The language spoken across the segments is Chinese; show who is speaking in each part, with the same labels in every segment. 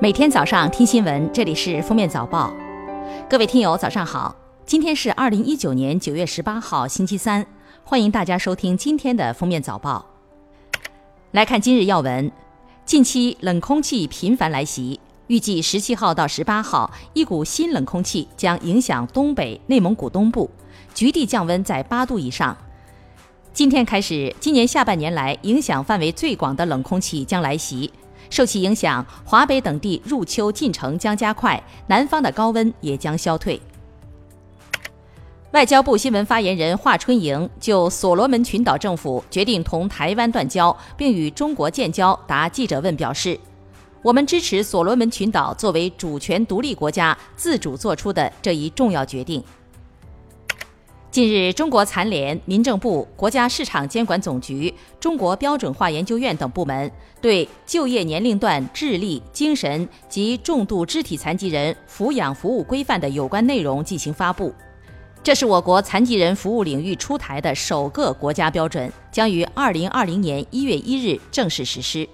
Speaker 1: 每天早上听新闻，这里是封面早报。各位听友，早上好！今天是二零一九年九月十八号，星期三。欢迎大家收听今天的封面早报。来看今日要闻：近期冷空气频繁来袭，预计十七号到十八号，一股新冷空气将影响东北、内蒙古东部，局地降温在八度以上。今天开始，今年下半年来影响范围最广的冷空气将来袭。受其影响，华北等地入秋进程将加快，南方的高温也将消退。外交部新闻发言人华春莹就所罗门群岛政府决定同台湾断交并与中国建交答记者问表示：“我们支持所罗门群岛作为主权独立国家自主做出的这一重要决定。”近日，中国残联、民政部、国家市场监管总局、中国标准化研究院等部门对就业年龄段智力、精神及重度肢体残疾人抚养服务规范的有关内容进行发布。这是我国残疾人服务领域出台的首个国家标准，将于二零二零年一月一日正式实施。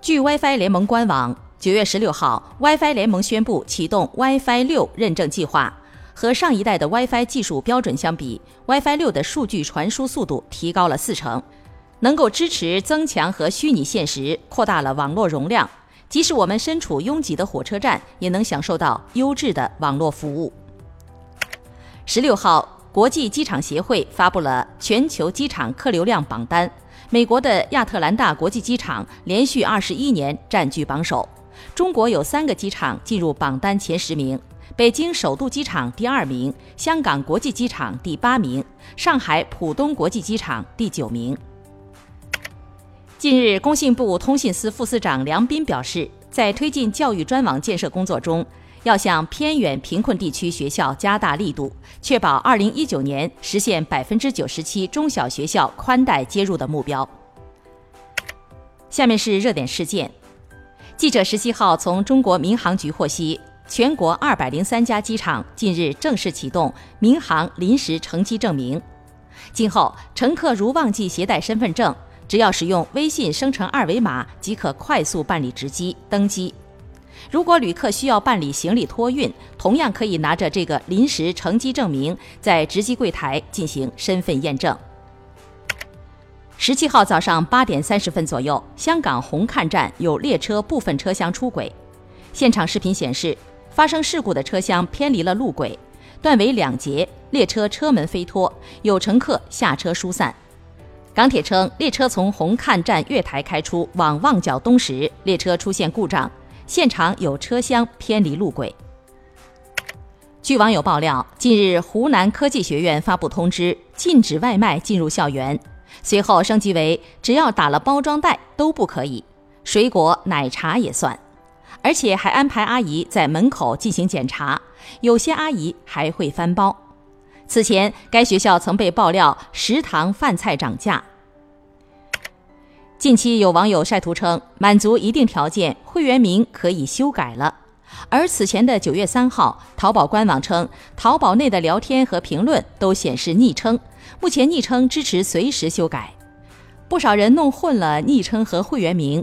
Speaker 1: 据 WiFi 联盟官网，九月十六号，WiFi 联盟宣布启动 WiFi 六认证计划。和上一代的 WiFi 技术标准相比，WiFi 六的数据传输速度提高了四成，能够支持增强和虚拟现实，扩大了网络容量。即使我们身处拥挤的火车站，也能享受到优质的网络服务。十六号，国际机场协会发布了全球机场客流量榜单，美国的亚特兰大国际机场连续二十一年占据榜首，中国有三个机场进入榜单前十名。北京首都机场第二名，香港国际机场第八名，上海浦东国际机场第九名。近日，工信部通信司副司长梁斌表示，在推进教育专网建设工作中，要向偏远贫困地区学校加大力度，确保二零一九年实现百分之九十七中小学校宽带接入的目标。下面是热点事件，记者十七号从中国民航局获悉。全国二百零三家机场近日正式启动民航临时乘机证明。今后，乘客如忘记携带身份证，只要使用微信生成二维码即可快速办理值机登机。如果旅客需要办理行李托运，同样可以拿着这个临时乘机证明，在值机柜台进行身份验证。十七号早上八点三十分左右，香港红磡站有列车部分车厢出轨，现场视频显示。发生事故的车厢偏离了路轨，断为两截，列车车门飞脱，有乘客下车疏散。港铁称，列车从红磡站月台开出往旺角东时，列车出现故障，现场有车厢偏离路轨。据网友爆料，近日湖南科技学院发布通知，禁止外卖进入校园，随后升级为只要打了包装袋都不可以，水果、奶茶也算。而且还安排阿姨在门口进行检查，有些阿姨还会翻包。此前，该学校曾被爆料食堂饭菜涨价。近期有网友晒图称，满足一定条件，会员名可以修改了。而此前的九月三号，淘宝官网称，淘宝内的聊天和评论都显示昵称，目前昵称支持随时修改。不少人弄混了昵称和会员名。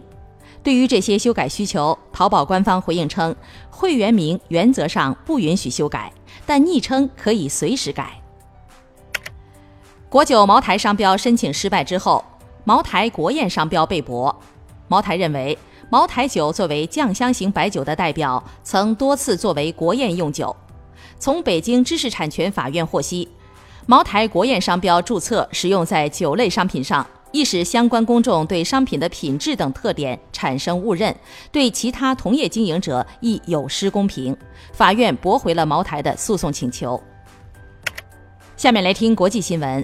Speaker 1: 对于这些修改需求，淘宝官方回应称，会员名原则上不允许修改，但昵称可以随时改。国酒茅台商标申请失败之后，茅台国宴商标被驳。茅台认为，茅台酒作为酱香型白酒的代表，曾多次作为国宴用酒。从北京知识产权法院获悉，茅台国宴商标注册使用在酒类商品上。易使相关公众对商品的品质等特点产生误认，对其他同业经营者亦有失公平。法院驳回了茅台的诉讼请求。下面来听国际新闻。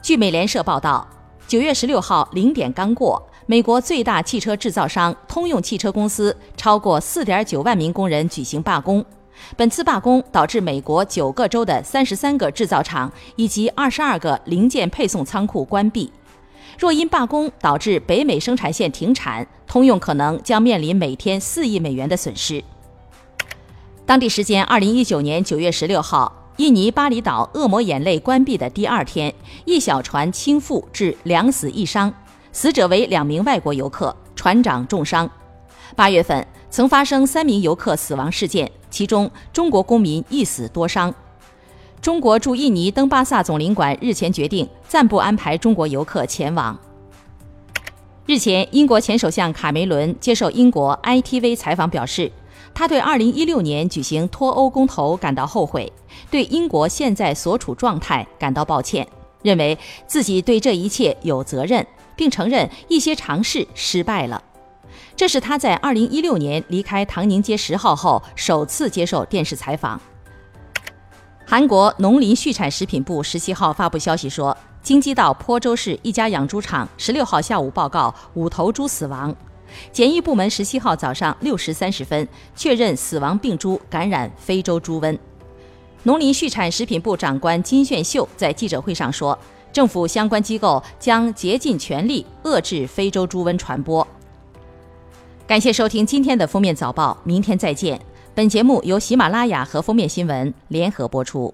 Speaker 1: 据美联社报道，九月十六号零点刚过，美国最大汽车制造商通用汽车公司超过四点九万名工人举行罢工。本次罢工导致美国九个州的三十三个制造厂以及二十二个零件配送仓库关闭。若因罢工导致北美生产线停产，通用可能将面临每天四亿美元的损失。当地时间二零一九年九月十六号，印尼巴厘岛恶魔眼泪关闭的第二天，一小船倾覆致两死一伤，死者为两名外国游客，船长重伤。八月份曾发生三名游客死亡事件，其中中国公民一死多伤。中国驻印尼登巴萨总领馆日前决定暂不安排中国游客前往。日前，英国前首相卡梅伦接受英国 ITV 采访表示，他对2016年举行脱欧公投感到后悔，对英国现在所处状态感到抱歉，认为自己对这一切有责任，并承认一些尝试失败了。这是他在2016年离开唐宁街十号后首次接受电视采访。韩国农林畜产食品部十七号发布消息说，京畿道坡州市一家养猪场十六号下午报告五头猪死亡，检疫部门十七号早上六时三十分确认死亡病猪感染非洲猪瘟。农林畜产食品部长官金炫秀在记者会上说，政府相关机构将竭尽全力遏制非洲猪瘟传播。感谢收听今天的封面早报，明天再见。本节目由喜马拉雅和封面新闻联合播出。